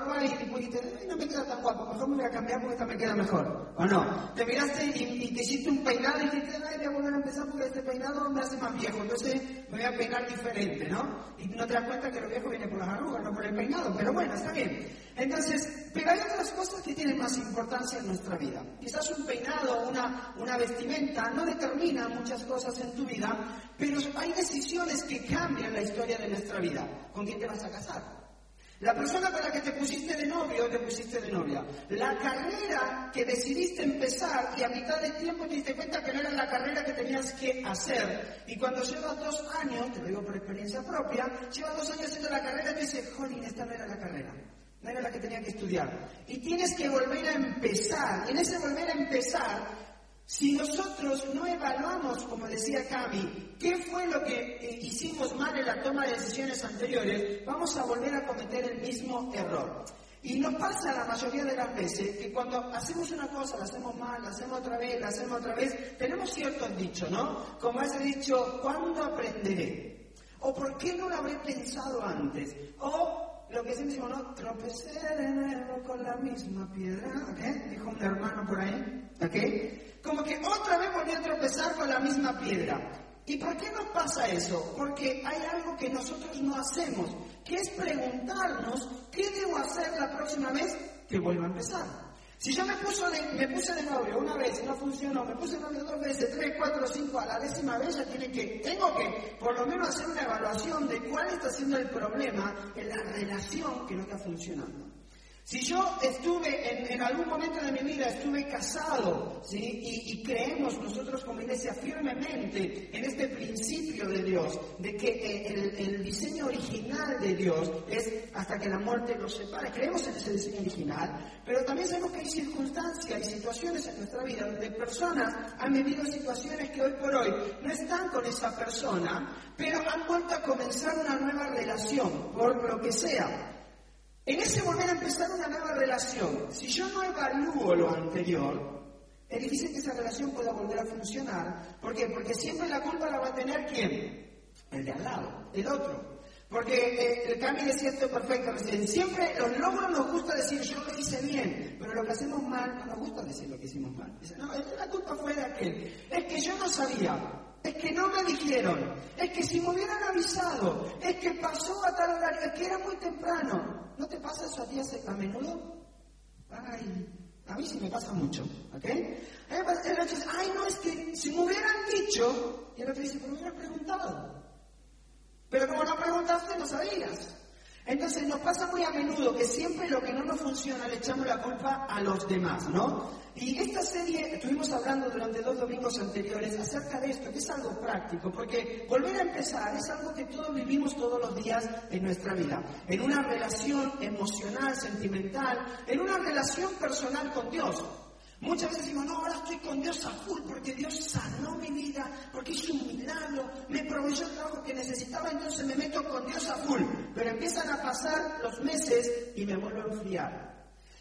Ropa y dijiste, "Ay, no me queda tan guapo, mejor me voy a cambiar porque esta me queda mejor. ¿O no? Te miraste y, y te hiciste un peinado y dijiste, ay, voy a volver a empezar porque este peinado me hace más viejo, entonces me voy a peinar diferente, ¿no? Y no te das cuenta que lo viejo viene por las arrugas, no por el peinado, pero bueno, está bien. Entonces, pero hay otras cosas que tienen más importancia en nuestra vida. Quizás un peinado, una, una vestimenta, no determina muchas cosas en tu vida, pero hay decisiones que cambian la historia de nuestra vida. ¿Con quién te vas a casar? La persona con la que te pusiste de novio te pusiste de novia. La carrera que decidiste empezar y a mitad de tiempo te diste cuenta que no era la carrera que tenías que hacer. Y cuando llevas dos años, te lo digo por experiencia propia, llevas dos años haciendo la carrera y te dices, jolín, esta no era la carrera. No era la que tenía que estudiar. Y tienes que volver a empezar. Y en ese volver a empezar, si nosotros no evaluamos, como decía Cami, qué lo que eh, hicimos mal en la toma de decisiones anteriores, vamos a volver a cometer el mismo error. Y nos pasa la mayoría de las veces que cuando hacemos una cosa, la hacemos mal, la hacemos otra vez, la hacemos otra vez, tenemos ciertos dichos, ¿no? Como ese dicho, ¿cuándo aprenderé? ¿O por qué no lo habré pensado antes? O lo que siempre decimos, no, tropecé de nuevo con la misma piedra, ¿ok? Dijo un hermano por ahí, ¿ok? Como que otra vez volví a tropezar con la misma piedra. ¿Y por qué nos pasa eso? Porque hay algo que nosotros no hacemos, que es preguntarnos qué debo hacer la próxima vez que vuelva a empezar. Si yo me, puse de novio una vez y no funcionó, me puse de novio dos veces, tres, cuatro, cinco, a la décima vez ya tiene que, tengo que por lo menos hacer una evaluación de cuál está siendo el problema en la relación que no está funcionando. Si yo estuve en, algún momento de mi vida, estuve casado, ¿sí? y, creemos nosotros como iglesia firmemente en este principio de Dios, de que eh, el, el, diseño original de Dios es hasta que la muerte los separe. Creemos en ese diseño original, pero también sabemos que hay circunstancias y situaciones en nuestra vida donde personas han vivido situaciones que hoy por hoy no están con esa persona, pero han vuelto a comenzar una nueva relación, por lo que sea. En ese volver a empezar una nueva relación, si yo no evalúo lo anterior, es difícil que esa relación pueda volver a funcionar. ¿Por qué? Porque siempre la culpa la va a tener quién? El de al lado, el otro. Porque eh, el Cami decía esto perfecto recién. Siempre los logros nos gusta decir yo lo hice bien, pero lo que hacemos mal no nos gusta decir lo que hicimos mal. Dice, no, la culpa fue de aquel. Es que yo no sabía. Es que no me dijeron, es que si me hubieran avisado, es que pasó a tal horario, es que era muy temprano. ¿No te pasa eso a ti a menudo? Ay, a mí sí me pasa mucho, ¿ok? El ay, no, es que si me hubieran dicho, y el otro dice, pero me hubieras preguntado. Pero como no preguntaste, no sabías. Entonces nos pasa muy a menudo que siempre lo que no nos funciona le echamos la culpa a los demás, ¿no? Y esta serie estuvimos hablando durante dos domingos anteriores acerca de esto, que es algo práctico, porque volver a empezar es algo que todos vivimos todos los días en nuestra vida, en una relación emocional, sentimental, en una relación personal con Dios. Muchas veces decimos, no, ahora estoy con Dios a full porque Dios sanó mi vida, porque hizo un milagro, me proveyó el trabajo que necesitaba, entonces me meto con Dios a full. Pero empiezan a pasar los meses y me vuelvo a enfriar.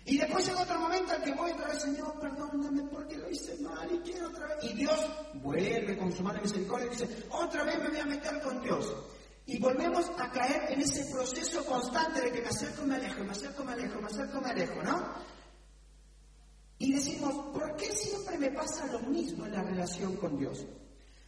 Y después llega otro momento en que voy otra vez, Señor, perdóname porque lo hice mal y quiero otra vez. Y Dios vuelve con su mano misericordia y dice, otra vez me voy a meter con Dios. Y volvemos a caer en ese proceso constante de que me acerco, me alejo, me acerco, me alejo, me acerco, me alejo, ¿no? Y decimos, ¿por qué siempre me pasa lo mismo en la relación con Dios?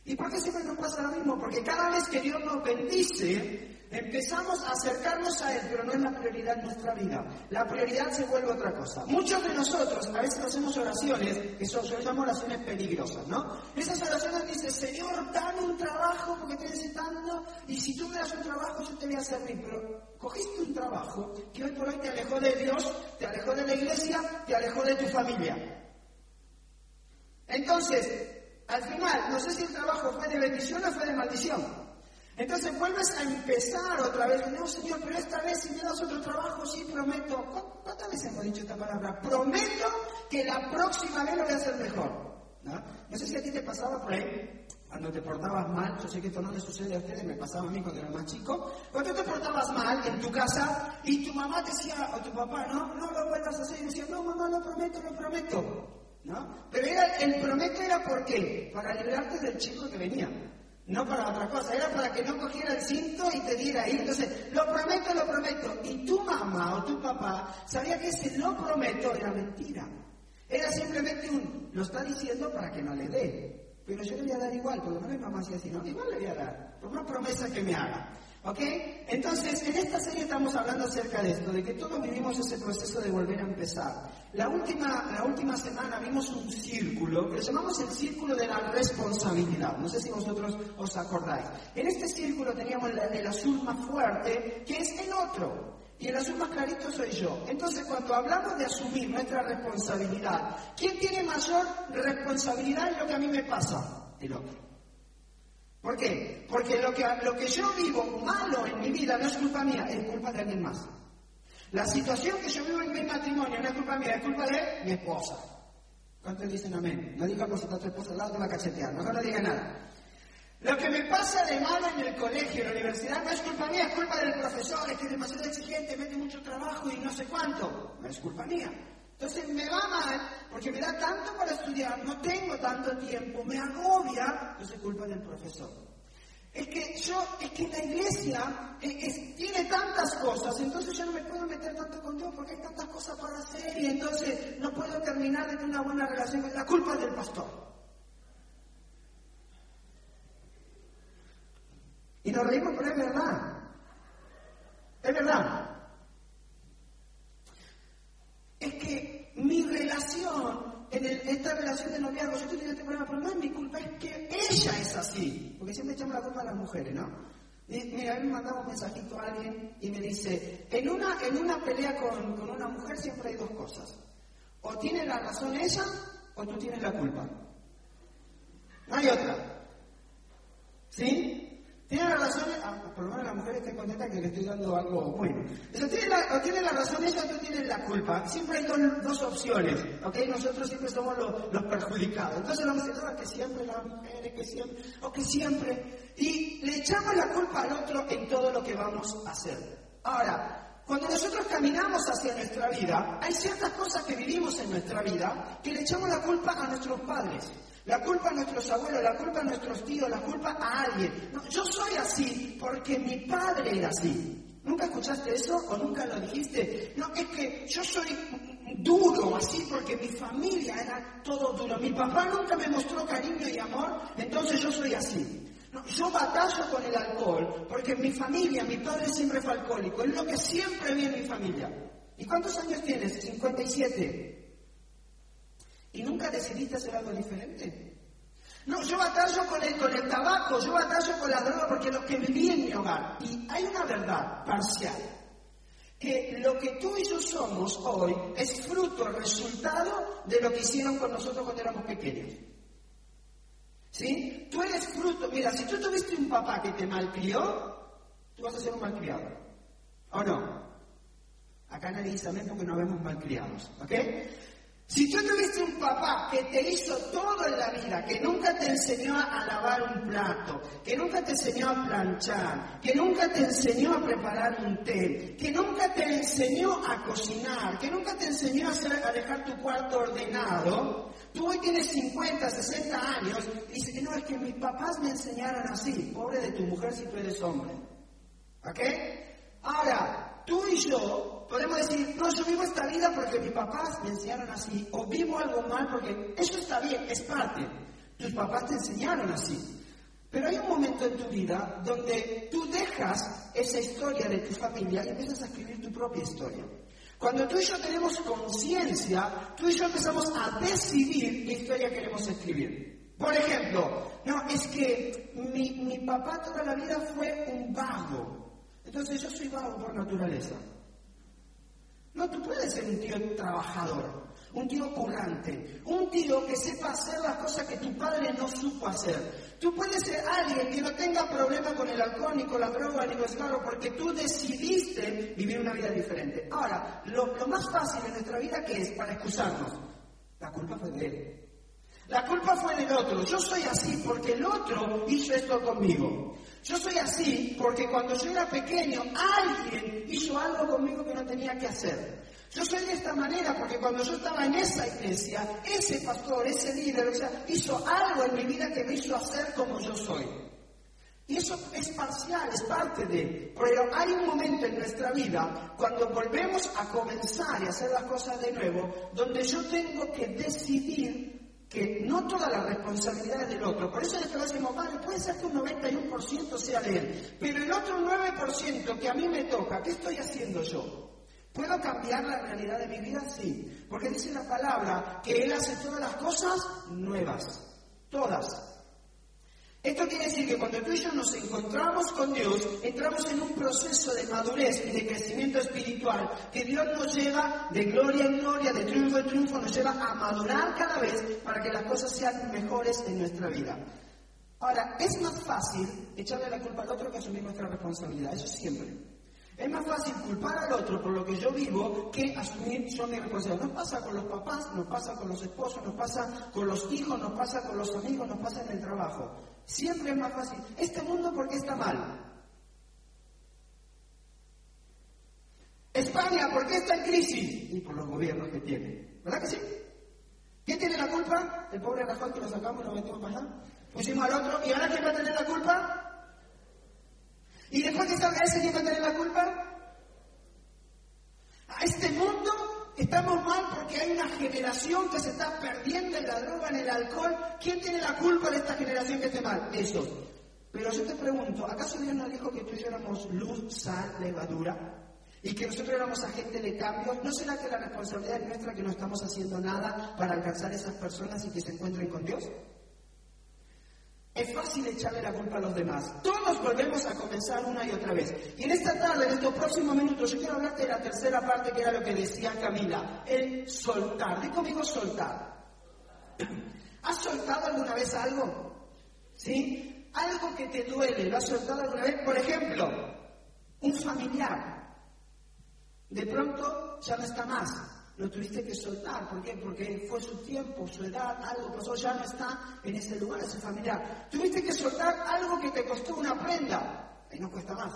¿Y por qué siempre nos pasa lo mismo? Porque cada vez que Dios nos bendice, empezamos a acercarnos a Él, pero no es la prioridad en nuestra vida. La prioridad se vuelve otra cosa. Muchos de nosotros a veces hacemos oraciones, que son, yo llamo oraciones peligrosas, ¿no? Esas oraciones dicen, Señor, dame un trabajo porque estoy necesitando, y si tú me das un trabajo, yo te voy a servir. Pero cogiste un trabajo que hoy por hoy te alejó de Dios, te alejó de la iglesia, te alejó de tu familia. Entonces, al final, no sé si el trabajo fue de bendición o fue de maldición. Entonces vuelves a empezar otra vez. No, Señor, pero esta vez si me das otro trabajo, sí prometo. ¿Cuántas veces hemos dicho esta palabra? Prometo que la próxima vez lo voy a hacer mejor. ¿No? no sé si a ti te pasaba por ahí, cuando te portabas mal, yo sé que esto no le sucede a ustedes, me pasaba a mí cuando era más chico, cuando te portabas mal en tu casa y tu mamá decía, o tu papá, no, no lo vuelvas a hacer, y decía, no, mamá, lo prometo, lo prometo. ¿No? Pero era, el prometo era por qué? Para librarte del chico que venía no para otra cosa, era para que no cogiera el cinto y te diera ahí. Entonces, lo prometo, lo prometo. Y tu mamá o tu papá sabía que ese lo prometo era mentira. Era simplemente un, lo está diciendo para que no le dé. Pero yo le voy a dar igual, por lo menos mi mamá hacía así, no, igual le voy a dar, por una promesa que me haga. ¿Ok? Entonces, en esta serie estamos hablando acerca de esto, de que todos vivimos ese proceso de volver a empezar. La última, la última semana vimos un círculo, que llamamos el círculo de la responsabilidad. No sé si vosotros os acordáis. En este círculo teníamos el, el azul más fuerte, que es el otro. Y el azul más clarito soy yo. Entonces, cuando hablamos de asumir nuestra responsabilidad, ¿quién tiene mayor responsabilidad en lo que a mí me pasa? El otro. ¿Por qué? Porque lo que, lo que yo vivo malo en mi vida no es culpa mía, es culpa de alguien más. La situación que yo vivo en mi matrimonio no es culpa mía, es culpa de mi esposa. ¿Cuántos dicen amén? No digas si está tu esposa al lado, te va a cachetear. No, no diga nada. Lo que me pasa de malo en el colegio, en la universidad, no es culpa mía, es culpa del profesor, es que es demasiado exigente, mete mucho trabajo y no sé cuánto. No es culpa mía. Entonces me va mal porque me da tanto para estudiar, no tengo tanto tiempo, me agobia, entonces es culpa del profesor. Es que yo, es que la iglesia tiene tantas cosas, entonces yo no me puedo meter tanto con Dios porque hay tantas cosas para hacer y entonces no puedo terminar de tener una buena relación. La culpa del pastor. Y nos reímos, pero es verdad. Es verdad. Es que mi relación, en esta relación de noviazgo, yo tengo este problema, pero no es mi culpa, es que ella es así. Porque siempre echamos la culpa a las mujeres, ¿no? Mira, a mí me mandaba un mensajito a alguien y me dice, en una, en una pelea con, con una mujer siempre hay dos cosas. O tiene la razón ella o tú tienes la culpa. No hay otra. ¿Sí? Tiene la razón, ah, por lo menos la mujer está contenta que le estoy dando algo bueno. Eso tiene la, tiene la razón ella tú tienes la culpa. Siempre hay dos, opciones, ¿ok? Nosotros siempre somos los, los perjudicados. Entonces vamos a decir, que siempre las mujeres, que siempre, o que siempre. Y le echamos la culpa al otro en todo lo que vamos a hacer. Ahora, cuando nosotros caminamos hacia nuestra vida, hay ciertas cosas que vivimos en nuestra vida que le echamos la culpa a nuestros padres. La culpa a nuestros abuelos, la culpa a nuestros tíos, la culpa a alguien. yo soy así porque mi padre era así. ¿Nunca escuchaste eso o nunca lo dijiste? No, es que yo soy duro así porque mi familia era todo duro. Mi papá nunca me mostró cariño y amor, entonces yo soy así. No, yo batallo con el alcohol porque mi familia, mi padre siempre fue alcohólico. Es lo que siempre vi en mi familia. ¿Y cuántos años tienes? 57. ¿Y nunca decidiste hacer algo diferente? No, yo batallo con el, con el tabaco, yo batallo con la droga porque lo que viví en mi hogar. Y hay una verdad parcial, que lo que tú y yo somos hoy es fruto, resultado de lo que hicieron con nosotros cuando éramos pequeños. ¿Sí? Tú eres fruto, mira, si tú tuviste un papá que te malcrió, tú vas a ser un malcriado. ¿O no? Acá nadie dice amén porque no vemos malcriados, ¿ok? Si tú tuviste un papá que te hizo todo en la vida, que nunca te enseñó a lavar un plato, que nunca te enseñó a planchar, que nunca te enseñó a preparar un té, que nunca te enseñó a cocinar, que nunca te enseñó a, dejar tu cuarto ordenado, tú hoy tienes 50, 60 años y dices, no, es que mis papás me enseñaron así, pobre de tu mujer si tú eres hombre. ¿Ok? Ahora, tú y yo Podemos decir, no, yo vivo esta vida porque mis papás me enseñaron así, o vivo algo mal porque eso está bien, es parte. Tus papás te enseñaron así. Pero hay un momento en tu vida donde tú dejas esa historia de tu familia y empiezas a escribir tu propia historia. Cuando tú y yo tenemos conciencia, tú y yo empezamos a decidir qué historia queremos escribir. Por ejemplo, no, es que mi, mi papá toda la vida fue un vago. Entonces yo soy vago por naturaleza. No, tú puedes ser un tío trabajador. un tío currante, un tío que sepa hacer las cosas que tu padre no supo hacer. Tú puedes ser alguien que no tenga problema con el alcohol, ni con la droga, ni con el porque tú decidiste vivir una vida diferente. Ahora, lo, lo más fácil en nuestra vida que es para excusarnos, la culpa fue de él. La culpa fue del otro. Yo soy así porque el otro hizo esto conmigo. Yo soy así porque cuando yo era pequeño alguien hizo algo conmigo que no tenía que hacer. Yo soy de esta manera porque cuando yo estaba en esa iglesia, ese pastor, ese líder, o sea, hizo algo en mi vida que me hizo hacer como yo soy. Y eso es parcial, es parte de... Pero hay un momento en nuestra vida cuando volvemos a comenzar y hacer las cosas de nuevo, donde yo tengo que decidir que no toda la responsabilidad es del otro. Por eso este decimos, padre, puede ser que un 91% sea de él, pero el otro 9% que a mí me toca, ¿qué estoy haciendo yo? ¿Puedo cambiar la realidad de mi vida? Sí, porque dice la palabra que Él hace todas las cosas nuevas, todas. Esto quiere decir que cuando tú y yo nos encontramos con Dios, entramos en un proceso de madurez y de crecimiento espiritual, que Dios nos lleva de gloria en gloria, de triunfo en triunfo, nos lleva a madurar cada vez para que las cosas sean mejores en nuestra vida. Ahora, es más fácil echarle la culpa al otro que asumir nuestra responsabilidad, eso siempre. Es más fácil culpar al otro por lo que yo vivo que asumir yo mi responsabilidad. Nos pasa con los papás, nos pasa con los esposos, nos pasa con los hijos, nos pasa con los amigos, nos pasa en el trabajo. Siempre es más fácil. Este mundo, ¿por qué está mal? España, ¿por qué está en crisis? Y por los gobiernos que tiene. ¿Verdad que sí? ¿Quién tiene la culpa? El pobre Rajoy que lo sacamos y lo metimos para allá. Pusimos al otro. ¿Y ahora quién va a tener la culpa? ¿Y después que salga ese, quién va a tener la culpa? A este mundo Estamos mal porque hay una generación que se está perdiendo en la droga, en el alcohol. ¿Quién tiene la culpa de esta generación que esté mal? Eso. Pero yo te pregunto, ¿acaso Dios no dijo que tú éramos luz, sal, levadura? Y que nosotros éramos agentes de cambio. ¿No será que la responsabilidad es nuestra que no estamos haciendo nada para alcanzar a esas personas y que se encuentren con Dios? Es fácil echarle la culpa a los demás. Todos volvemos a comenzar una y otra vez. Y en esta tarde, en estos próximos minutos, yo quiero hablarte de la tercera parte que era lo que decía Camila, el soltar. Di conmigo soltar. ¿Has soltado alguna vez algo? ¿Sí? Algo que te duele, ¿lo has soltado alguna vez? Por ejemplo, un familiar. De pronto ya no está más lo tuviste que soltar. ¿Por qué? Porque fue su tiempo, su edad, algo pasó, ya no está en ese lugar, ese familiar. Tuviste que soltar algo que te costó una prenda. Y no cuesta más.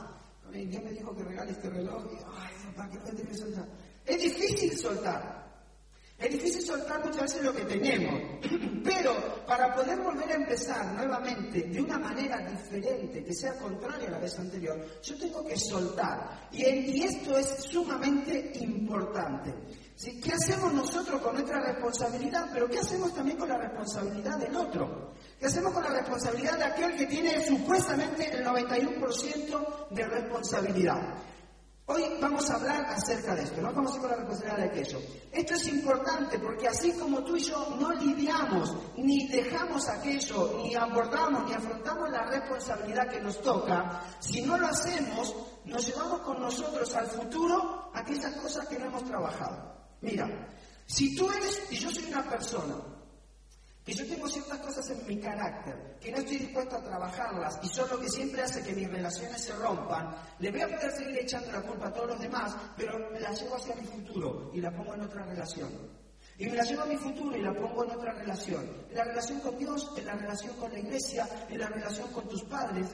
Dios me dijo que regale este reloj y, ay, ¿para qué lo que soltar? Es difícil soltar. Es difícil soltar muchas veces lo que tenemos, pero para poder volver a empezar nuevamente de una manera diferente, que sea contraria a la vez anterior, yo tengo que soltar. Y, esto es sumamente importante. ¿Qué hacemos nosotros con nuestra responsabilidad? Pero ¿qué hacemos también con la responsabilidad del otro? ¿Qué hacemos con la responsabilidad de aquel que tiene supuestamente el 91% de responsabilidad? Hoy vamos a hablar acerca de esto, no vamos a ir con la responsabilidad de aquello. Esto es importante porque así como tú y yo no lidiamos, ni dejamos aquello, ni abordamos, ni afrontamos la responsabilidad que nos toca, si no lo hacemos, nos llevamos con nosotros al futuro aquellas cosas que no hemos trabajado. Mira, si tú eres, y yo soy una persona, que yo tengo ciertas cosas en mi carácter, que no estoy dispuesto a trabajarlas y son lo que siempre hace que mis relaciones se rompan, le voy a poder seguir echando la culpa a todos los demás, pero me la llevo hacia mi futuro y la pongo en otra relación. Y me la llevo a mi futuro y la pongo en otra relación. En la relación con Dios, en la relación con la iglesia, en la relación con tus padres,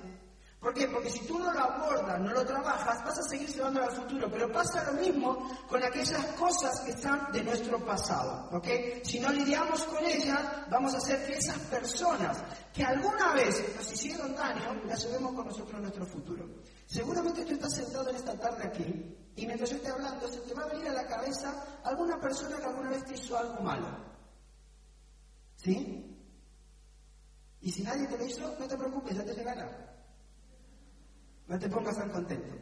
¿Por qué? Porque si tú no lo abordas, no lo trabajas, vas a seguir llevándolo al futuro. Pero pasa lo mismo con aquellas cosas que están de nuestro pasado. ¿Ok? Si no lidiamos con ellas, vamos a hacer que esas personas que alguna vez nos hicieron daño, las llevemos con nosotros en nuestro futuro. Seguramente tú estás sentado en esta tarde aquí y mientras yo esté hablando, se te va a venir a la cabeza alguna persona que alguna vez te hizo algo malo. ¿Sí? Y si nadie te lo hizo, no te preocupes, ya te llegará. No te pongas tan contento.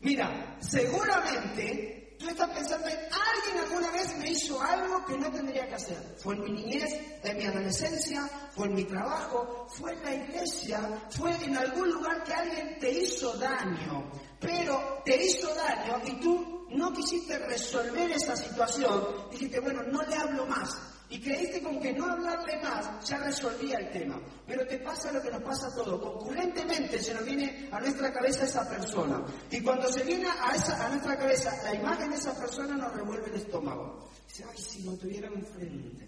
Mira, seguramente tú estás pensando en alguien alguna vez me hizo algo que no tendría que hacer. Fue en mi niñez, en mi adolescencia, fue en mi trabajo, fue en la iglesia, fue en algún lugar que alguien te hizo daño. Pero te hizo daño y tú no quisiste resolver esa situación, dijiste, bueno, no le hablo más. Y creíste con que no hablarle más ya resolvía el tema. Pero te pasa lo que nos pasa a todos. Concurrentemente se nos viene a nuestra cabeza esa persona. Y cuando se viene a, esa, a nuestra cabeza la imagen de esa persona nos revuelve el estómago. Dice, ay, si lo tuviera enfrente,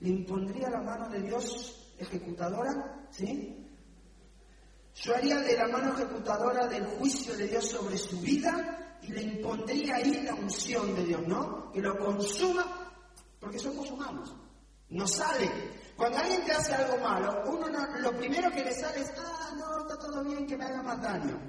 ¿le impondría la mano de Dios ejecutadora? ¿Sí? Yo haría de la mano ejecutadora del juicio de Dios sobre su vida y le impondría ahí la unción de Dios, ¿no? Que lo consuma porque somos humanos. Nos sale. Cuando alguien te hace algo malo, uno lo primero que le sale es, ah, no, está todo bien, que me haga más daño.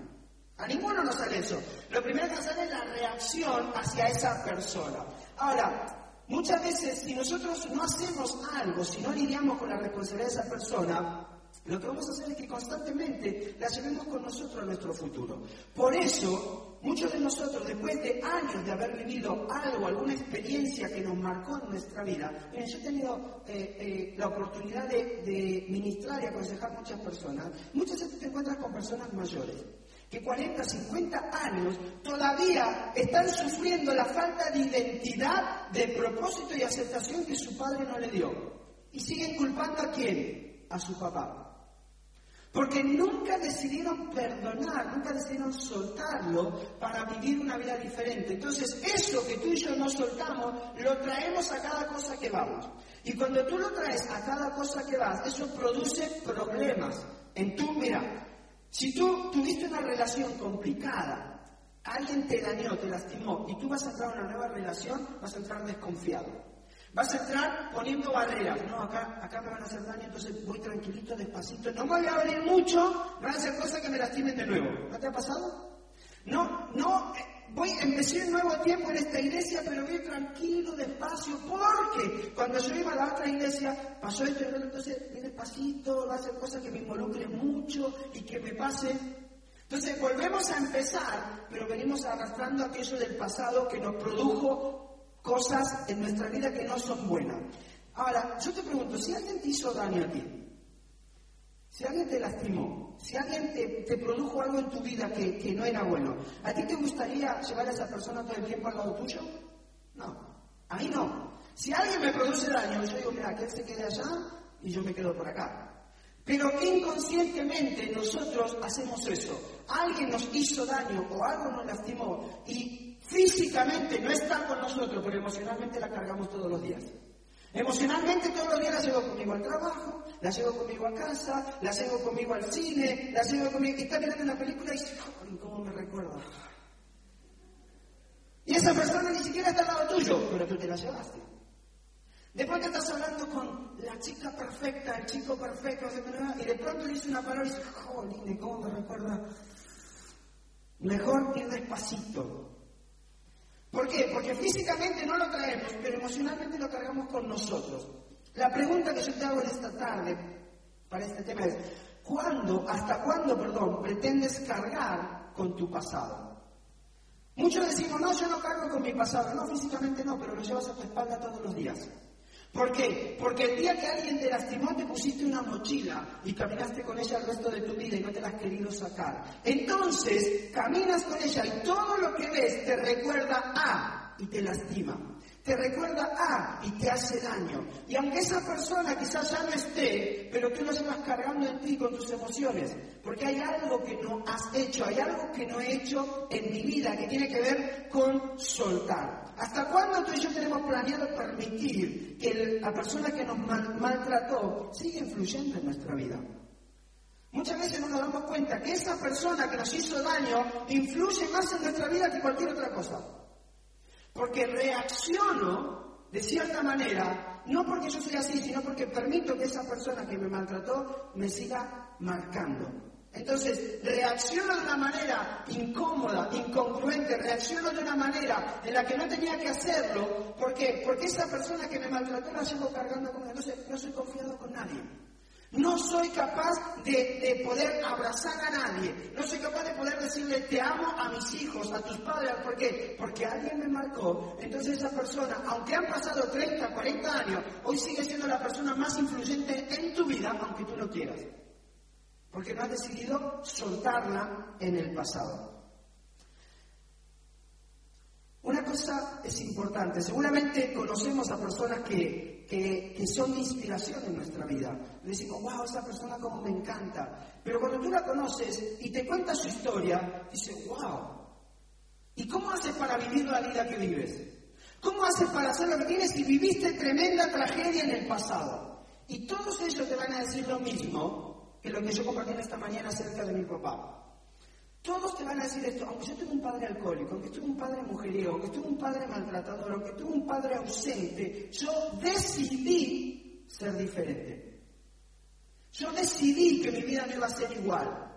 A ninguno nos sale eso. Lo primero que nos sale es la reacción hacia esa persona. Ahora, muchas veces si nosotros no hacemos algo, si no lidiamos con la responsabilidad de esa persona, lo que vamos a hacer es que constantemente la llevemos con nosotros a nuestro futuro. Por eso, muchos de nosotros, después de años de haber vivido algo, alguna experiencia que nos marcó en nuestra vida, miren, yo he tenido eh, eh, la oportunidad de, ministrar y aconsejar a muchas personas. Muchas veces te encuentras con personas mayores que 40, 50 años todavía están sufriendo la falta de identidad, de propósito y aceptación que su padre no le dio. Y siguen culpando a quién? A su papá. Porque nunca decidieron perdonar, nunca decidieron soltarlo para vivir una vida diferente. Entonces, eso que tú y yo no soltamos, lo traemos a cada cosa que vamos. Y cuando tú lo traes a cada cosa que vas, eso produce problemas. En tu, mira, si tú tuviste una relación complicada, alguien te dañó, te lastimó, y tú vas a entrar a una nueva relación, vas a entrar desconfiado. Vas a entrar poniendo barreras. No, acá, acá me van a hacer daño, entonces voy tranquilito, despacito. No me voy a abrir mucho, van a hacer cosas que me lastimen de nuevo. ¿No te ha pasado? No, no, eh, voy, empecé un nuevo tiempo en esta iglesia, pero voy tranquilo, despacio, porque cuando yo iba a la otra iglesia, pasó esto y entonces voy despacito, va a hacer cosas que me involucren mucho y que me pase. Entonces volvemos a empezar, pero venimos arrastrando aquello del pasado que nos produjo cosas en nuestra vida que no son buenas. Ahora, yo te pregunto, si alguien te hizo daño a ti, si alguien te lastimó, si alguien te, produjo algo en tu vida que, que, no era bueno, ¿a ti te gustaría llevar a esa persona todo el tiempo al lado tuyo? No, a mí no. Si alguien me produce daño, yo digo, mira, que él se quede allá y yo me quedo por acá. Pero inconscientemente nosotros hacemos eso. Alguien nos hizo daño o algo nos lastimó y Físicamente no está con nosotros, pero emocionalmente la cargamos todos los días. Emocionalmente todos los días la llevo conmigo al trabajo, la llevo conmigo a casa, la llevo conmigo al cine, la llevo conmigo... Y está mirando una película y dice, ¿cómo me recuerda? Y esa persona ni siquiera está al lado tuyo, pero tú te la llevaste. Después que estás hablando con la chica perfecta, el chico perfecto, y de pronto dice una palabra y dice, jolín, ¿cómo me recuerda? Mejor ir despacito, ¿Por qué? Porque físicamente no lo traemos, pero emocionalmente lo cargamos con nosotros. La pregunta que yo te hago en esta tarde para este tema es, ¿cuándo, hasta cuándo, perdón, pretendes cargar con tu pasado? Muchos decimos, no, yo no cargo con mi pasado. No, físicamente no, pero lo llevas a tu espalda todos los días. ¿Por qué? Porque el día que alguien te lastimó te pusiste una mochila y caminaste con ella el resto de tu vida y no te la has querido sacar. Entonces, caminas con ella y todo lo que ves te recuerda a y te lastima te recuerda a y te hace daño. Y aunque esa persona quizás ya no esté, pero tú lo llevas cargando en ti con tus emociones, porque hay algo que no has hecho, hay algo que no he hecho en mi vida que tiene que ver con soltar. ¿Hasta cuándo tú y yo tenemos planeado permitir que la persona que nos maltrató siga influyendo en nuestra vida? Muchas veces no nos damos cuenta que esa persona que nos hizo daño influye más en nuestra vida que cualquier otra cosa. Porque reacciono de cierta manera, no porque yo soy así, sino porque permito que esa persona que me maltrató me siga marcando. Entonces, reacciono de una manera incómoda, incongruente, reacciono de una manera en la que no tenía que hacerlo. Porque esa persona que me maltrató la llevo cargando con Entonces, no soy confiado con nadie. No soy capaz de, poder abrazar a nadie. No soy capaz de poder decirle te amo a mis hijos, a tus padres. ¿Por qué? Porque alguien me marcó. Entonces esa persona, aunque han pasado 30, 40 años, hoy sigue siendo la persona más influyente en tu vida, aunque tú no quieras. Porque no has decidido soltarla en el pasado. cosa es importante. Seguramente conocemos a personas que, que, que son inspiración en nuestra vida. Le decimos, wow, esa persona como me encanta. Pero cuando tú la conoces y te cuenta su historia, dices, wow. ¿Y cómo haces para vivir la vida que vives? ¿Cómo haces para hacer lo que tienes si viviste tremenda tragedia en el pasado? Y todos ellos te van a decir lo mismo que lo que yo compartí esta mañana acerca de mi papá. Todos te van a decir esto, aunque yo tuve un padre alcohólico, aunque tuve un padre mujeriego, aunque tuve un padre maltratador, aunque tuve un padre ausente, yo decidí ser diferente. Yo decidí que mi vida no iba a ser igual.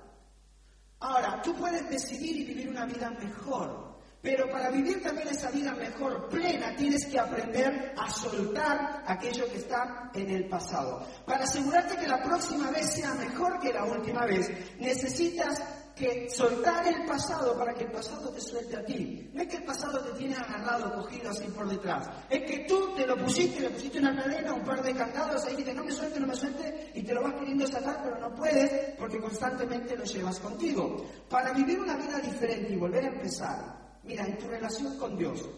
Ahora, tú puedes decidir y vivir una vida mejor, pero para vivir también esa vida mejor, plena, tienes que aprender a soltar aquello que está en el pasado. Para asegurarte que la próxima vez sea mejor que la última vez, necesitas que soltar el pasado para que el pasado te suelte a ti. No es que el pasado te tiene agarrado, cogido así por detrás. Es que tú te lo pusiste, le pusiste una cadena, un par de candados, ahí dices, no me suelte, no me suelte, y te lo vas queriendo sacar, pero no puedes porque constantemente lo llevas contigo. Para vivir una vida diferente y volver a empezar, mira, en tu relación con Dios,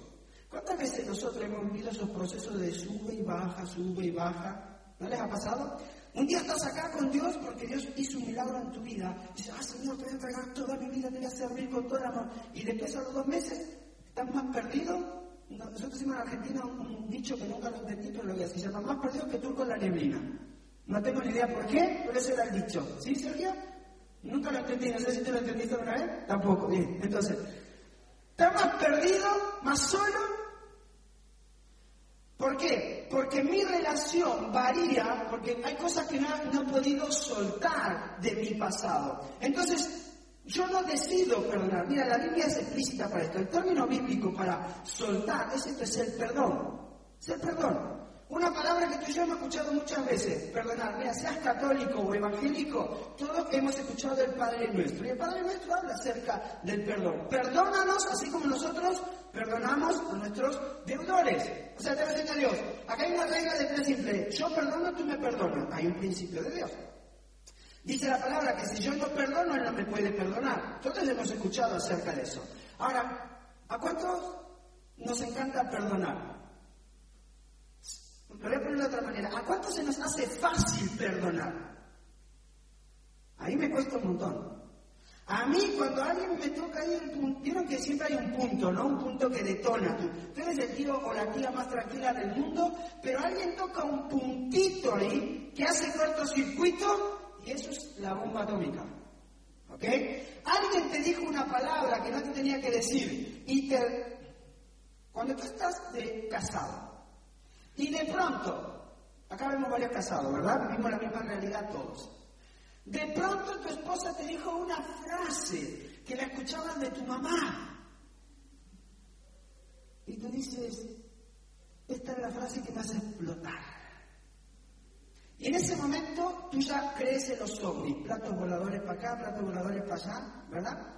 ¿cuántas veces nosotros hemos vivido esos procesos de sube y baja, sube y baja? ¿No les ha pasado? Un día estás acá con Dios porque Dios hizo un milagro en tu vida. Dices, ah, Señor, te voy a entregar toda mi vida, te voy a servir con todo el amor. Y después a los dos meses estás más perdido. Nosotros decimos en Argentina un dicho que nunca lo entendí, pero lo voy a llama más perdido que tú con la neblina. No tengo ni idea por qué, pero ese era el dicho. ¿Sí, Sergio? Nunca lo entendí. No sé si tú lo entendiste alguna vez. Tampoco. Bien, entonces, estás más perdido, más solo ¿Por qué? Porque mi relación varía, porque hay cosas que no, he podido soltar de mi pasado. Entonces, yo no decido perdonar. Mira, la Biblia es explícita para esto. El término bíblico para soltar es esto, es el perdón. Es el perdón. Una palabra que tú y yo hemos escuchado muchas veces, perdonar, seas católico o evangélico, todos hemos escuchado el Padre Nuestro. Y el Padre Nuestro habla acerca del perdón. Perdónanos así como nosotros perdonamos a nuestros deudores. O sea, te a Dios. Acá hay una regla de tres simple. Yo perdono, tú me perdonas. Hay un principio de Dios. Dice la palabra que si yo no perdono, Él no me puede perdonar. Todos hemos escuchado acerca de eso. Ahora, ¿a cuántos nos encanta perdonar? Lo voy a poner de otra manera. ¿A cuántos se nos hace fácil perdonar? Ahí me cuesta un montón. A mí, cuando alguien me toca ahí el punto, vieron que siempre hay un punto, ¿no? Un punto que detona. Tú eres el tío o la tía más tranquila del mundo, pero alguien toca un puntito ahí que hace cortocircuito y eso es la bomba atómica. ¿Ok? Alguien te dijo una palabra que no te tenía que decir y te... Cuando tú estás de casado, y de pronto, acá vemos varios casados, ¿verdad? Vivimos la misma realidad todos. De pronto tu esposa te dijo una frase que la escuchabas de tu mamá. Y tú dices, esta es la frase que me hace explotar. Y en ese momento tú ya crees en los zombies, platos voladores para acá, platos voladores para allá, ¿verdad?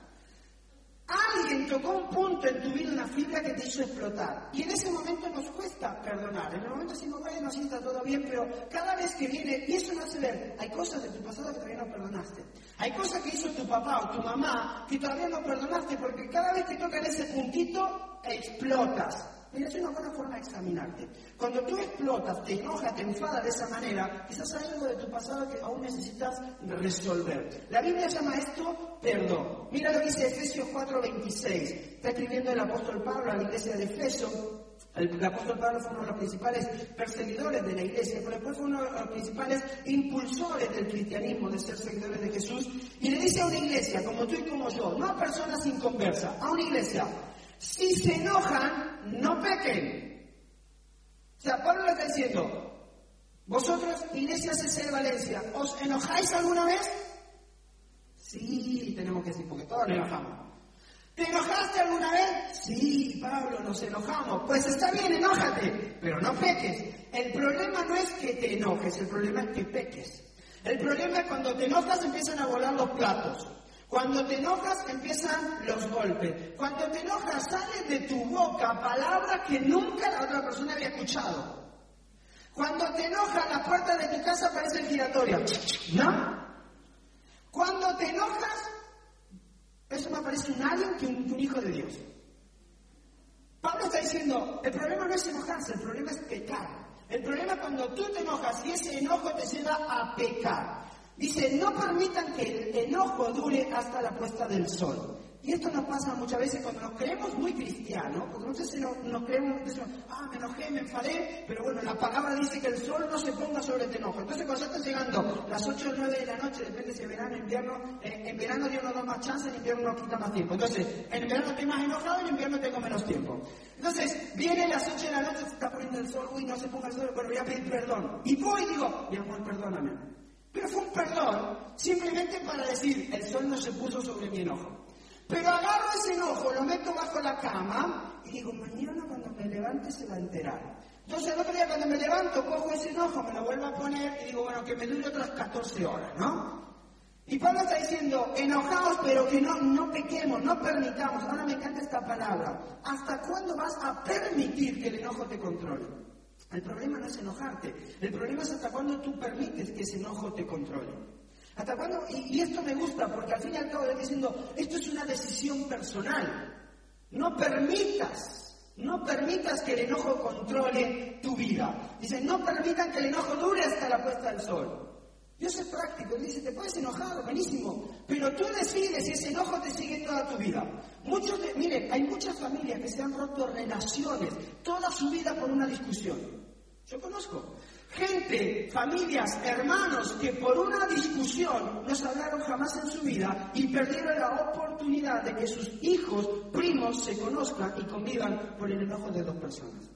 Alguien tocó un punto en tu vida, una fibra que te hizo explotar. Y en ese momento nos cuesta perdonar. En el momento decimos, bueno, así está todo bien, pero cada vez que viene, y eso no hace ver, hay cosas de tu pasado que todavía no perdonaste. Hay cosas que hizo tu papá o tu mamá que todavía no perdonaste porque cada vez que tocan ese puntito, explotas. Mira, es una buena forma de examinarte. Cuando tú explotas, te enojas, te enfadas de esa manera, quizás hay algo de tu pasado que aún necesitas resolver. La Biblia llama esto perdón. Mira lo que dice Efesios 4:26. Está escribiendo el apóstol Pablo a la iglesia de Efeso. El, apóstol Pablo fue uno de los principales perseguidores de la iglesia, pero después fue uno de los principales impulsores del cristianismo, de ser seguidores de Jesús. Y le dice a una iglesia, como tú y como yo, no a personas inconversas, a una iglesia, si se enojan, no pequen. O sea, Pablo le está diciendo, vosotros, Iglesia CC de Valencia, ¿os enojáis alguna vez? Sí, tenemos que decir, porque todos nos enojamos. ¿Te enojaste alguna vez? Sí, Pablo, nos enojamos. Pues está bien, enójate, pero no peques. El problema no es que te enojes, el problema es que peques. El problema es cuando te enojas empiezan a volar los platos. Cuando te enojas empiezan los golpes. Cuando te enojas salen de tu boca palabras que nunca la otra persona había escuchado. Cuando te enojas las puertas de tu casa parecen giratorias. ¿No? Cuando te enojas, eso me parece un alien que un, hijo de Dios. Pablo está diciendo, el problema no es enojarse, el problema es pecar. El problema es cuando tú te enojas y ese enojo te lleva a pecar. Dice, no permitan que el enojo dure hasta la puesta del sol. Y esto nos pasa muchas veces cuando nos creemos muy cristianos, porque muchas veces nos, nos creemos, decimos, ah, me enojé, me enfadé, pero bueno, la palabra dice que el sol no se ponga sobre este enojo. Entonces cuando ya están llegando las 8 o 9 de la noche, depende si es verano invierno, eh, en verano Dios nos da más chance, en invierno nos quita más tiempo. Entonces, en verano estoy más enojado, en invierno tengo menos tiempo. Entonces, viene las 8 de la noche, se está poniendo el sol, uy, no se ponga el sol, pero voy a pedir perdón. Y voy y digo, mi amor, perdóname. Pero fue un perdón simplemente para decir, el sol no se puso sobre mi enojo. Pero agarro ese enojo, lo meto bajo la cama y digo, mañana cuando me levante se va a enterar. Entonces el otro día cuando me levanto, cojo ese enojo, me lo vuelvo a poner y digo, bueno, que me dure otras 14 horas, ¿no? Y Pablo está diciendo, enojaos, pero que no, no pequemos, no permitamos. Ahora me encanta esta palabra. ¿Hasta cuándo vas a permitir que el enojo te controle? El problema no es enojarte, el problema es hasta cuándo tú permites que ese enojo te controle. ¿Hasta cuándo? Y, esto me gusta porque al fin y al cabo le diciendo, esto es una decisión personal. No permitas, no permitas que el enojo controle tu vida. Dice, no permitan que el enojo dure hasta la puesta del sol. Dios es práctico, Él dice, te puedes enojar, buenísimo, pero tú decides si ese enojo te sigue toda tu vida. Muchos de, miren, hay muchas familias que se han roto relaciones toda su vida por una discusión. Yo conozco gente, familias, hermanos que por una discusión no se hablaron jamás en su vida y perdieron la oportunidad de que sus hijos, primos, se conozcan y convivan por el enojo de dos personas.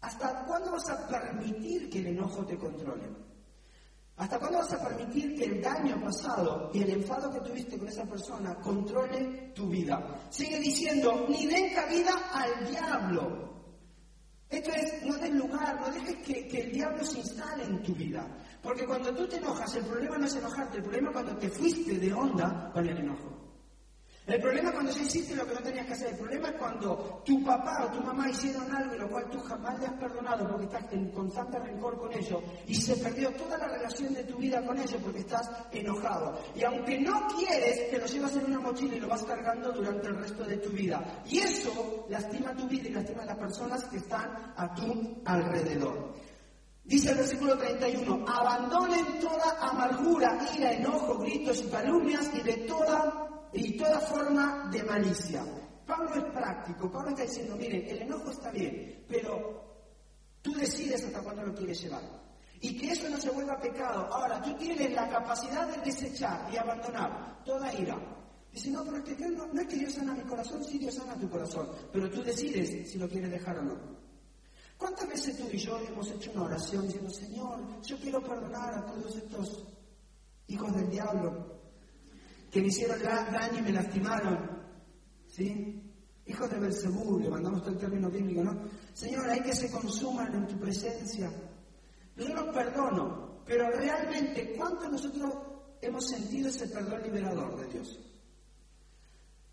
¿Hasta cuándo vas a permitir que el enojo te controle? ¿Hasta cuándo vas a permitir que el daño pasado y el enfado que tuviste con esa persona controle tu vida? Sigue diciendo, ni den cabida al diablo. Esto es, no des lugar, no dejes que, que, el diablo se instale en tu vida. Porque cuando tú te enojas, el problema no es enojarte, el problema es cuando te fuiste de onda con el enojo. El problema es cuando ya hiciste lo que no tenías que hacer. El problema es cuando tu papá o tu mamá hicieron algo y lo cual tú jamás le has perdonado porque estás en constante rencor con ellos y se perdió toda la relación de tu vida con ellos porque estás enojado. Y aunque no quieres, te lo llevas en una mochila y lo vas cargando durante el resto de tu vida. Y eso lastima tu vida y lastima a las personas que están a tu alrededor. Dice el versículo 31, abandonen toda amargura, ira, enojo, gritos y calumnias y de toda y toda forma de malicia. Pablo es práctico, Pablo está diciendo, mire, el enojo está bien, pero tú decides hasta cuándo lo quieres llevar. Y que eso no se vuelva pecado. Ahora, tú tienes la capacidad de desechar y abandonar toda ira. Dice, no, pero es que Dios no, no es que Dios sana mi corazón, sí Dios sana tu corazón, pero tú decides si lo quieres dejar o no. ¿Cuántas veces tú y yo hemos hecho una oración diciendo, Señor, yo quiero perdonar a todos estos hijos del diablo, que me hicieron daño y me lastimaron. ¿Sí? Hijos de Belcebú, le mandamos todo el término bíblico, ¿no? Señor, hay que se consuman en tu presencia. Yo los perdono, pero realmente, ¿cuánto nosotros hemos sentido ese perdón liberador de Dios?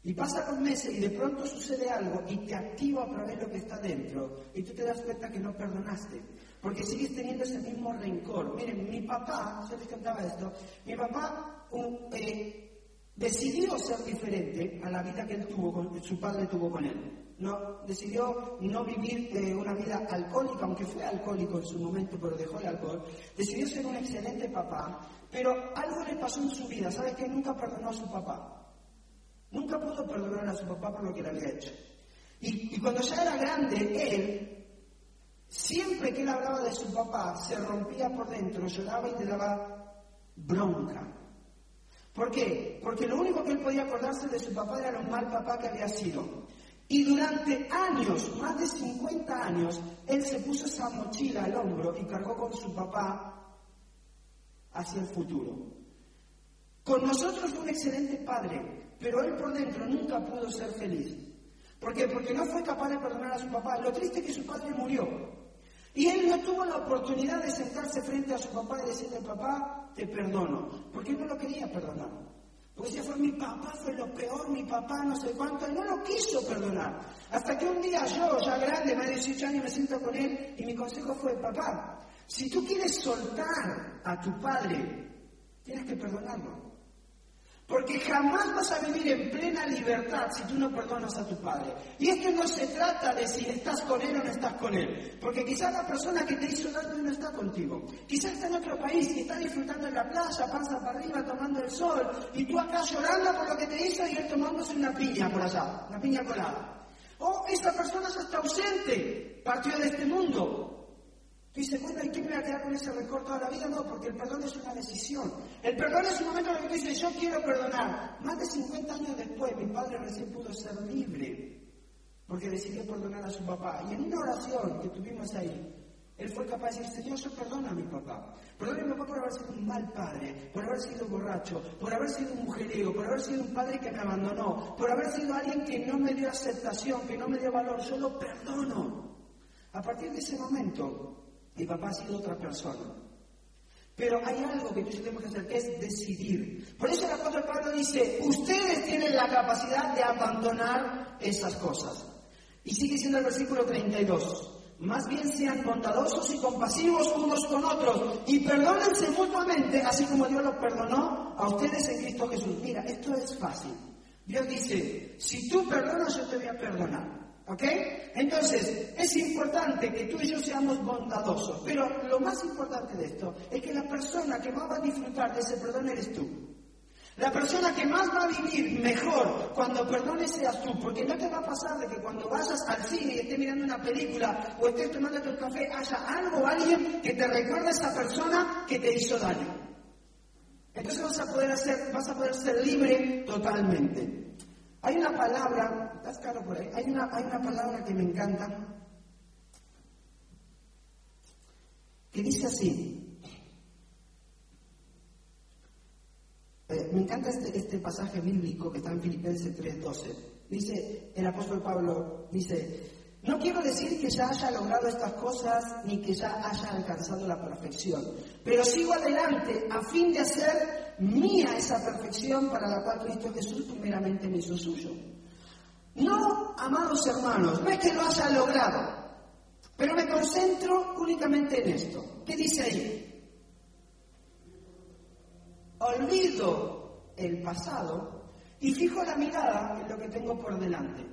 Y pasa los meses y de pronto sucede algo y te activa otra vez lo que está dentro y tú te das cuenta que no perdonaste, porque sigues teniendo ese mismo rencor. Miren, mi papá, yo les contaba esto, mi papá un, eh, decidió ser diferente a la vida que él tuvo con, su padre tuvo con él. No, decidió no vivir eh, una vida alcohólica, aunque fue alcohólico en su momento, pero dejó el alcohol. Decidió ser un excelente papá, pero algo le pasó en su vida. ¿Sabes qué? Nunca perdonó a su papá. Nunca pudo perdonar a su papá por lo que le había hecho. Y, y cuando ya era grande, él, siempre que él hablaba de su papá, se rompía por dentro, lloraba y te daba bronca. ¿Por qué? Porque lo único que él podía acordarse de su papá era lo mal papá que había sido. Y durante años, más de 50 años, él se puso esa mochila al hombro y cargó con su papá hacia el futuro. Con nosotros fue un excelente padre, pero él por dentro nunca pudo ser feliz. ¿Por qué? Porque no fue capaz de perdonar a su papá. Lo triste es que su padre murió. Y él no tuvo la oportunidad de sentarse frente a su papá y decirle, papá, te perdono. Porque no lo quería perdonar. Porque decía, fue mi papá, fue lo peor, mi papá, no sé cuánto, y no lo quiso perdonar. Hasta que un día yo, ya grande, más de 18 años, me siento con él y mi consejo fue, papá, si tú quieres soltar a tu padre, tienes que perdonarlo. Porque jamás vas a vivir en plena libertad si tú no perdonas a tu padre. Y esto no se trata de si estás con él o no estás con él. Porque quizás la persona que te hizo daño no está contigo. Quizás está en otro país y está disfrutando en la playa, pasa para arriba tomando el sol. Y tú acá llorando por lo que te hizo y él tomándose una piña por allá, una piña colada. O esa persona ya está ausente, partió de este mundo. Dice, bueno, ¿y qué me voy a quedar con ese rencor toda la vida? No, porque el perdón es una decisión. El perdón es un momento en el que tú dices, yo quiero perdonar. Más de 50 años después, mi padre recién pudo ser libre porque decidió perdonar a su papá. Y en una oración que tuvimos ahí, él fue capaz de decir, Señor, yo perdono a mi papá. Perdona a mi papá por haber sido un mal padre, por haber sido borracho, por haber sido un mujeriego, por haber sido un padre que me abandonó, por haber sido alguien que no me dio aceptación, que no me dio valor. Yo lo perdono. A partir de ese momento, mi papá ha sido otra persona. Pero hay algo que tú tenemos que hacer, que es decidir. Por eso el apóstol Pablo dice, ustedes tienen la capacidad de abandonar esas cosas. Y sigue siendo el versículo 32. Más bien sean bondadosos y compasivos unos con otros y perdónense mutuamente, así como Dios los perdonó a ustedes en Cristo Jesús. Mira, esto es fácil. Dios dice, si tú perdonas, yo te voy a perdonar. ¿Ok? Entonces, es importante que tú y yo seamos bondadosos, pero lo más importante de esto es que la persona que más va a disfrutar de ese perdón eres tú. La persona que más va a vivir mejor cuando perdones seas tú, porque no te va a pasar de que cuando vayas al cine y estés mirando una película o estés tomando tu café haya algo o alguien que te recuerde a esa persona que te hizo daño. Entonces vas a poder hacer, vas a poder ser libre totalmente. Hay una palabra, estás claro por ahí, hay una, hay una palabra que me encanta, que dice así. Eh, me encanta este, este, pasaje bíblico que está en Filipenses 3:12. Dice, el apóstol Pablo dice, no quiero decir que ya haya logrado estas cosas ni que ya haya alcanzado la perfección, pero sigo adelante a fin de hacer mía esa perfección para la cual Cristo Jesús primeramente me hizo suyo. No, amados hermanos, no es que lo haya logrado, pero me concentro únicamente en esto. ¿Qué dice ahí? Olvido el pasado y fijo la mirada en lo que tengo por delante.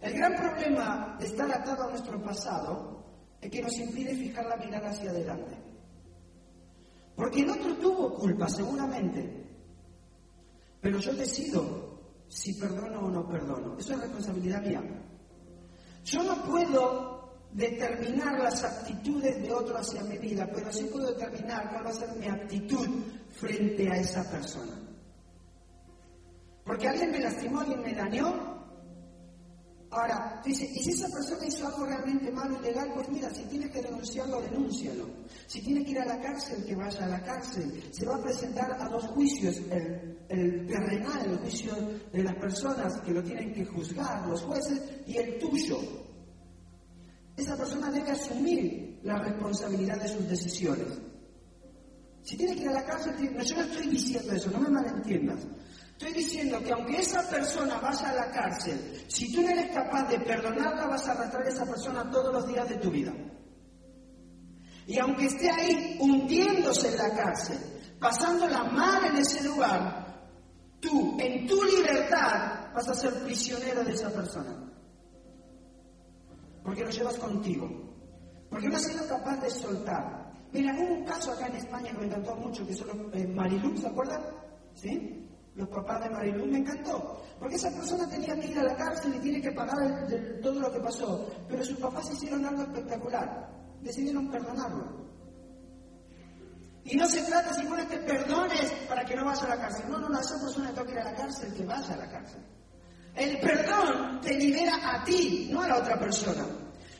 El gran problema de estar atado a nuestro pasado es que nos impide fijar la mirada hacia adelante. Porque el otro tuvo culpa, seguramente, pero yo decido si perdono o no perdono. Eso es responsabilidad mía. Yo no puedo determinar las actitudes de otro hacia mi vida, pero sí puedo determinar cuál va a ser mi actitud frente a esa persona. Porque alguien me lastimó, alguien me dañó, Ahora, dice, y si esa persona hizo algo realmente malo, ilegal, pues mira, si tiene que denunciarlo, denúncialo. Si tiene que ir a la cárcel, que vaya a la cárcel. Se va a presentar a dos juicios, el, el terrenal, el juicio de las personas que lo tienen que juzgar, los jueces, y el tuyo. Esa persona debe asumir la responsabilidad de sus decisiones. Si tiene que ir a la cárcel, yo no estoy diciendo eso, no me malentiendas. Estoy diciendo que aunque esa persona vaya a la cárcel, si tú no eres capaz de perdonarla, vas a arrastrar a esa persona todos los días de tu vida. Y aunque esté ahí hundiéndose en la cárcel, pasándola mal en ese lugar, tú, en tu libertad, vas a ser prisionero de esa persona. Porque lo llevas contigo. Porque no has sido capaz de soltar. Mira, hubo un caso acá en España que me encantó mucho, que son los eh, Mariluz, ¿se acuerdan? ¿Sí? Los papás de Mariluz, me encantó, porque esa persona tenía que ir a la cárcel y tiene que pagar todo lo que pasó, pero sus papás hicieron algo espectacular, decidieron perdonarlo. Y no se trata si bueno que perdones para que no vaya a la cárcel. No, no, no, esa persona toca ir a la cárcel, que vaya a la cárcel. El perdón te libera a ti, no a la otra persona.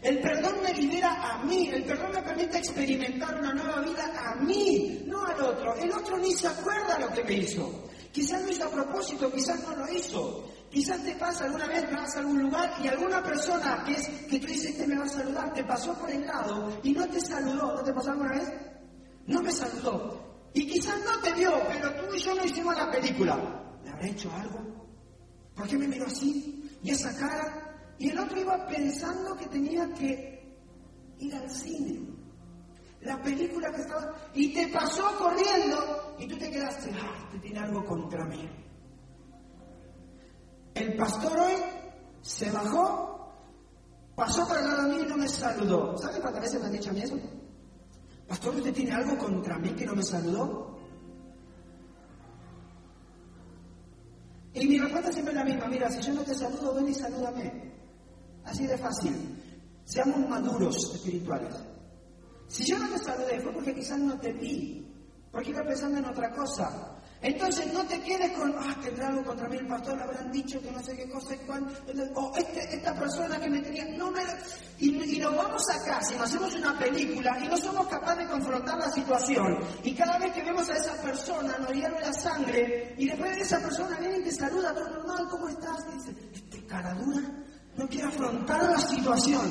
El perdón me libera a mí, el perdón me permite experimentar una nueva vida a mí, no al otro. El otro ni se acuerda lo que me hizo. Quizás lo hizo a propósito, quizás no lo hizo. Quizás te pasa alguna vez, vas a algún lugar y alguna persona que es que tú dices que me va a saludar, te pasó por el lado y no te saludó. ¿No te pasó alguna vez? No me saludó. Y quizás no te vio, pero tú y yo no hicimos la película. ¿Le habré hecho algo? ¿Por qué me miró así? ¿Y esa cara? Y el otro iba pensando que tenía que ir al cine. La película que estaba... Y te pasó corriendo y tú te quedaste, ah, te tiene algo contra mí. El pastor hoy se bajó, pasó por el lado mío y no me saludó. ¿Sabe cuántas veces me han dicho a mí eso? Pastor, ¿usted tiene algo contra mí que no me saludó? Y mi respuesta siempre es la misma, mira, si yo no te saludo, ven y salúdame. Así de fácil. Seamos maduros espirituales. Si yo no te saludé fue porque quizás no te vi, porque iba pensando en otra cosa. Entonces no te quedes con, ah, tendrá algo contra mí el pastor, habrán dicho que no sé qué cosa, cuál, o este, esta persona que me tenía, no me... Y, y nos vamos acá, si nos hacemos una película y no somos capaces de confrontar la situación, y cada vez que vemos a esa persona nos hierve la sangre, y después de esa persona viene y te saluda, todo normal, ¿cómo estás? Y dice, este cara dura no quiere afrontar la situación.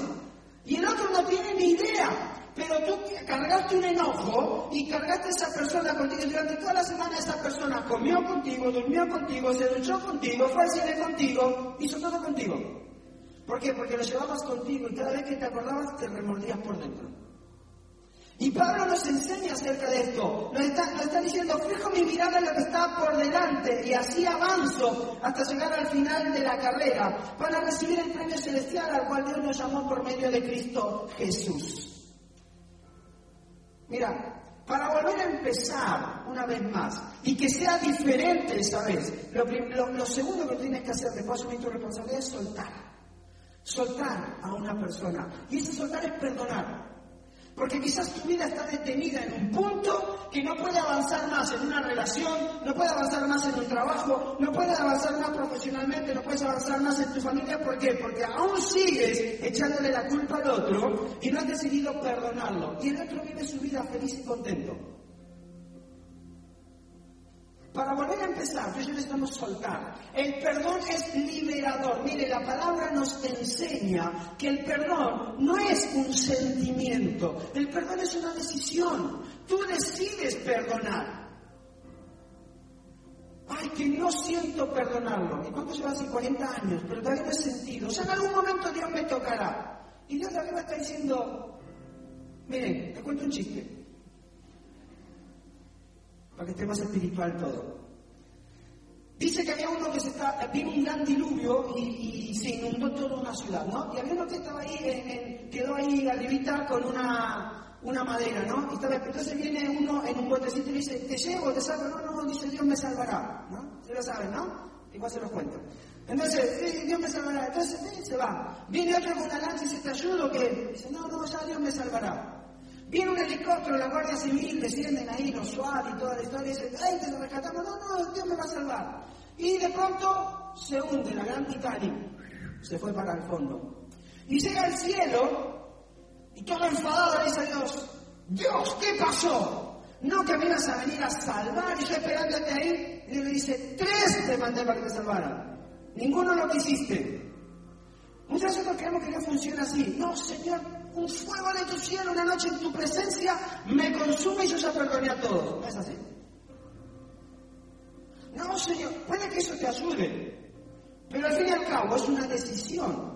Y el otro no tiene ni idea. Pero tú cargaste un enojo y cargaste a esa persona contigo. Durante toda la semana esa persona comió contigo, durmió contigo, se duchó contigo, fue al cine contigo, hizo todo contigo. ¿Por qué? Porque lo llevabas contigo y cada vez que te acordabas te remordías por dentro. Y Pablo nos enseña acerca de esto. Nos está, diciendo, fijo mi mirada en lo que está por delante y así avanzo hasta llegar al final de la carrera para recibir el premio celestial al cual Dios nos llamó por medio de Cristo Jesús. Mira, para volver a empezar una vez más y que sea diferente esa vez, lo, segundo que tienes que hacer después de asumir tu responsabilidad es soltar. Soltar a una persona. Y ese soltar es perdonar. Porque quizás tu vida está detenida en un punto que no puede avanzar más en una relación, no puede avanzar más en un trabajo, no puede avanzar más profesionalmente, no puedes avanzar más en tu familia. ¿Por qué? Porque aún sigues echándole la culpa al otro y no has decidido perdonarlo. Y el otro vive su vida feliz y contento. Para volver a empezar, yo necesitamos soltar. El perdón es liberador. Mire, la palabra nos enseña que el perdón no es un sentimiento. El perdón es una decisión. Tú decides perdonar. Ay, que no siento perdonarlo. ¿Y cuánto lleva así? 40 años, pero todavía no he sentido. O sea, en algún momento Dios me tocará. Y Dios también está diciendo, miren, te cuento un chiste para que esté más espiritual todo. Dice que había uno que se está, vino un gran diluvio y, se inundó toda una ciudad, ¿no? Y había uno que estaba ahí, quedó ahí arribita con una, una madera, ¿no? Y estaba, entonces viene uno en un botecito y dice, ¿te llevo? ¿Te salvo? No, no, dice, Dios me salvará, ¿no? Se lo saben, ¿no? Igual se lo cuento. Entonces, Dios me salvará. Entonces, se va. Viene otro con una lanza y dice, ¿te ayudo? que Dice, no, no, ya Dios me salvará. Viene un helicóptero, la Guardia Civil, descienden ahí los SWAT y toda la historia, y dicen, ¡ay, te lo rescatamos! No, no, Dios me va a salvar. Y de pronto se hunde la gran Titanic, se fue para el fondo. Y llega al cielo, y todo enfadado le dice a Dios, Dios, ¿qué pasó? No que me a venir a salvar, y yo esperándote ahí, y le dice, tres te mandé para que te salvaran. Ninguno lo quisiste. Muchas veces creemos que no funciona así. No, Señor, un fuego de tu cielo una noche en tu presencia me consume y yo ya perdoné a todos. No es así. No, Señor, puede que eso te ayude, pero al fin y al cabo es una decisión.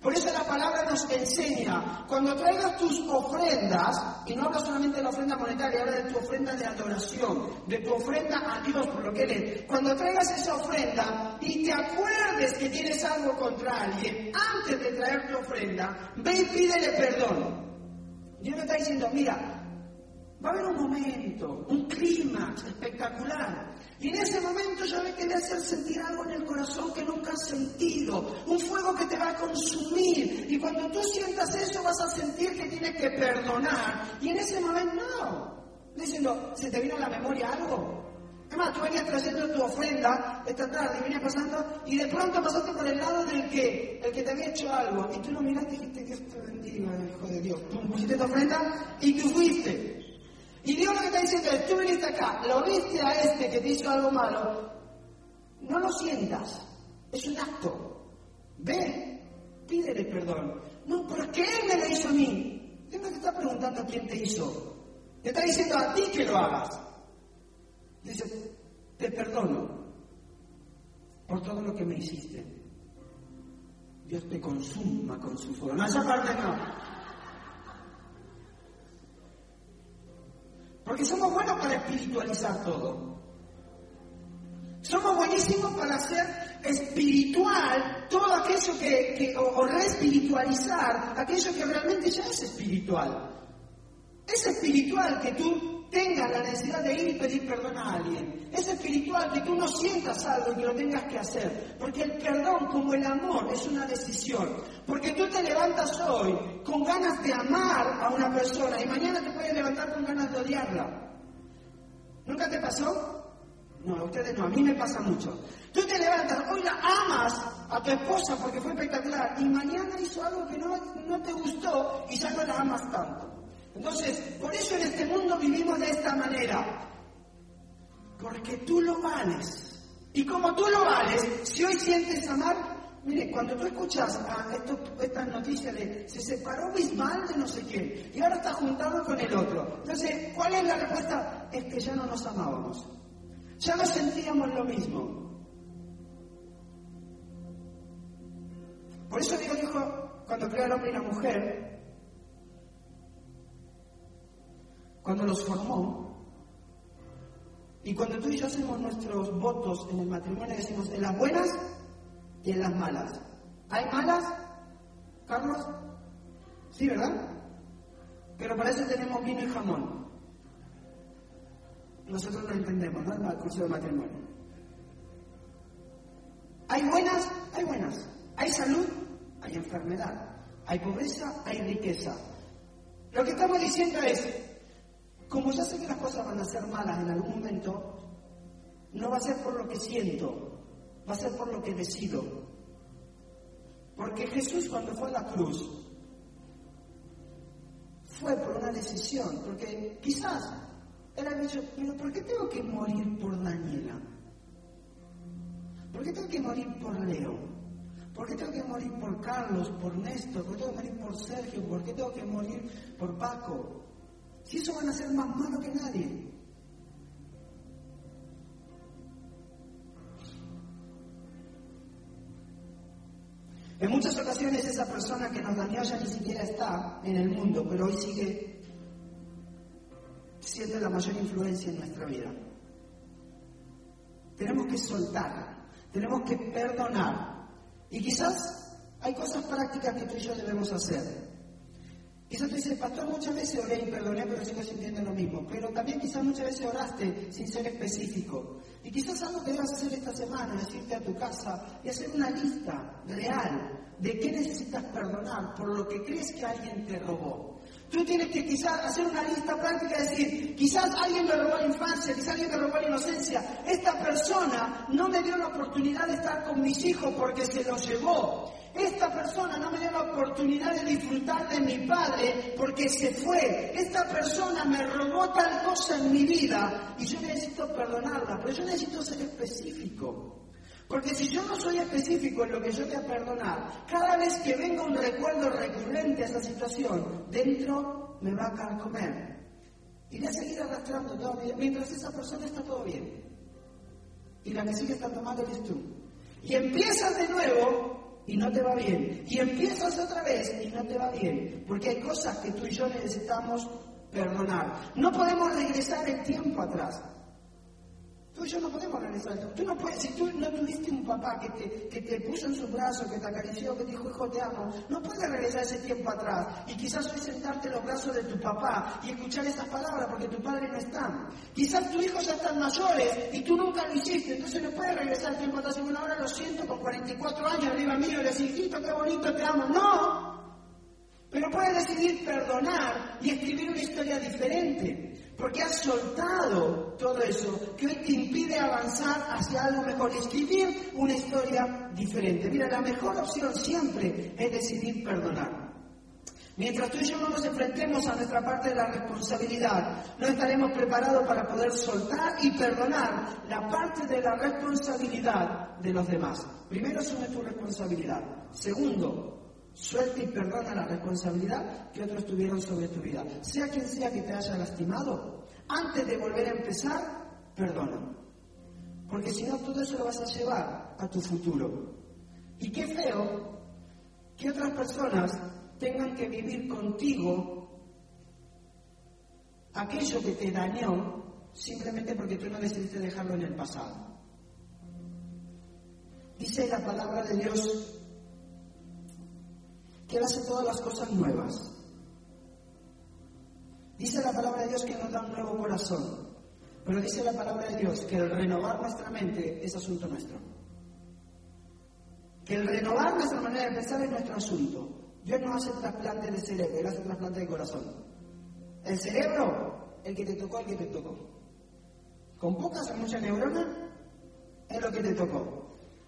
Por eso la palabra nos enseña, cuando traigas tus ofrendas, y no hablo solamente de la ofrenda monetaria, habla de tu ofrenda de adoración, de tu ofrenda a Dios por lo que Él es. Cuando traigas esa ofrenda y te acuerdes que tienes algo contra alguien, antes de traer tu ofrenda, ve y pídele perdón. Dios me está diciendo, mira, Va a haber un momento, un clima espectacular. Momento yo me quería hacer sentir algo en el corazón que nunca has sentido. Un fuego que te va a consumir. Y cuando tú sientas eso vas a sentir que tienes que perdonar. Y en ese momento no. Diciendo, ¿se te vino a la memoria algo? Además, tú venías trayendo tu ofrenda esta tarde y venías pasando y de pronto pasaste por el lado del que, el que te había hecho algo. Y tú lo miraste y dijiste, que esto bendiga, hijo de Dios. Tú pusiste tu ofrenda y tú fuiste. Y Dios lo que está diciendo es, tú viniste acá, lo viste a este que te hizo algo malo, no lo sientas, es un acto. Ve, pídele perdón. No, porque Él me lo hizo a mí. Dios no te está preguntando quién te hizo. Te está diciendo a ti que lo hagas. Dice, te perdono por todo lo que me hiciste. Dios te consuma con su fuego. No, esa parte no. Porque somos buenos para espiritualizar todo. Somos buenísimos para hacer espiritual todo aquello que, o, o reespiritualizar aquello que realmente ya es espiritual. Es espiritual que tú tengas la necesidad de ir y pedir perdón a alguien. Es espiritual que tú no sientas algo y que lo tengas que hacer. Porque el perdón, como el amor, es una decisión. Porque tú te levantas hoy con ganas de amar a una persona y mañana te puedes levantar con ganas de odiarla. ¿Nunca te pasó? No, a ustedes no, a mí me pasa mucho. Tú te levantas, hoy la amas a tu esposa porque fue espectacular y mañana hizo algo que no, no te gustó y ya no la amas tanto. Entonces, por eso en este mundo vivimos de esta manera. Porque tú lo vales. Y como tú lo vales, si hoy sientes amar, mire, cuando tú escuchas a estas noticias de se separó Bisbal de no sé quién y ahora está juntado con el otro. Entonces, ¿cuál es la respuesta? Es que ya no nos amábamos. Ya no sentíamos lo mismo. Por eso Dios dijo, cuando creó al hombre y la mujer, cuando los formó, y cuando tú y yo hacemos nuestros votos en el matrimonio, decimos en las buenas y en las malas. ¿Hay malas, Carlos? Sí, ¿verdad? Pero para eso tenemos vino y jamón. Nosotros lo entendemos, ¿no? El curso de matrimonio. Hay buenas, hay buenas. Hay salud, hay enfermedad. Hay pobreza, hay riqueza. Lo que estamos diciendo es, como ya sé que las cosas van a ser malas en algún momento, no va a ser por lo que siento, va a ser por lo que decido. Porque Jesús cuando fue a la cruz fue por una decisión, porque quizás él ha dicho, pero ¿por qué tengo que morir por Daniela? ¿Por qué tengo que morir por Leo? ¿Por qué tengo que morir por Carlos, por Néstor? ¿Por qué tengo que morir por Sergio? ¿Por qué tengo que morir por Paco? Si eso van a ser más malos que nadie. En muchas ocasiones esa persona que nos dañó ya ni siquiera está en el mundo, pero hoy sigue siendo la mayor influencia en nuestra vida. Tenemos que soltar, tenemos que perdonar. Y quizás hay cosas prácticas que tú y yo debemos hacer. Quizás tú dices, pastor, muchas veces oré y perdoné, pero sigo sintiendo lo mismo. Pero también quizás muchas veces oraste sin ser específico. Y quizás algo que debas hacer esta semana es irte a tu casa y hacer una lista real de qué necesitas perdonar por lo que crees que alguien te robó. Tú tienes que quizás hacer una lista práctica y decir, quizás alguien me robó la infancia, quizás alguien me robó la inocencia. Esta persona no me dio la oportunidad de estar con mis hijos porque se los llevó. Esta persona no me dio la oportunidad de disfrutar de mi padre porque se fue. Esta persona me robó tal cosa en mi vida y yo necesito perdonarla, pero yo necesito ser específico. Porque si yo no soy específico en lo que yo voy a perdonar, cada vez que venga un recuerdo recurrente a esa situación, dentro me va a carcomer. Y voy a seguir arrastrando todavía, mientras esa persona está todo bien. Y la que sigue estando mal eres tú. Y empiezas de nuevo y no te va bien. Y empiezas otra vez y no te va bien. Porque hay cosas que tú y yo necesitamos perdonar. No podemos regresar el tiempo atrás. Tú y yo no podemos regresar. Tú no puedes, si tú no tuviste un papá que te, que te puso en sus brazos, que te acarició, que te dijo, hijo, te amo, no puedes regresar ese tiempo atrás. Y quizás hoy sentarte en los brazos de tu papá y escuchar esas palabras porque tu padre no está. Quizás tus hijos ya están mayores y tú nunca lo hiciste. Entonces no puedes regresar el tiempo atrás y bueno, ahora lo siento con 44 años arriba mío y decir, hijito, qué bonito, te amo. No. Pero puedes decidir perdonar y escribir una historia diferente. Porque has soltado todo eso que hoy te impide avanzar hacia algo mejor, escribir una historia diferente. Mira, la mejor opción siempre es decidir perdonar. Mientras tú y yo no nos enfrentemos a nuestra parte de la responsabilidad, no estaremos preparados para poder soltar y perdonar la parte de la responsabilidad de los demás. Primero, asume tu responsabilidad. Segundo, Suelta y perdona la responsabilidad que otros tuvieron sobre tu vida. Sea quien sea que te haya lastimado, antes de volver a empezar, perdona. Porque si no, todo eso lo vas a llevar a tu futuro. Y qué feo que otras personas tengan que vivir contigo aquello que te dañó simplemente porque tú no decidiste dejarlo en el pasado. Dice la palabra de Dios que Él hace todas las cosas nuevas. Dice la palabra de Dios que nos da un nuevo corazón. Pero dice la palabra de Dios que el renovar nuestra mente es asunto nuestro. Que el renovar nuestra manera de pensar es nuestro asunto. Dios no hace trasplante de cerebro, Él hace trasplante de corazón. El cerebro, el que te tocó, el que te tocó. Con pocas o muchas neuronas, es lo que te tocó.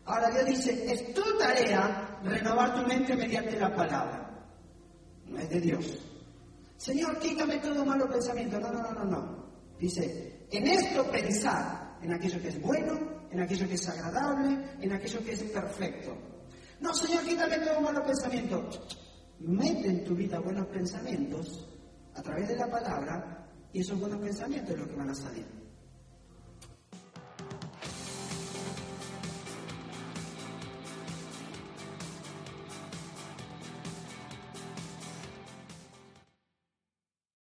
Ahora Dios dice, es tu tarea renovar tu mente mediante la palabra. No es de Dios. Señor, quítame todo malo pensamiento. No, no, no, no, no. Dice, en esto pensar, en aquello que es bueno, en aquello que es agradable, en aquello que es perfecto. No, Señor, quítame todo malo pensamiento. Mete en tu vida buenos pensamientos a través de la palabra y esos buenos pensamientos es lo que van a salir.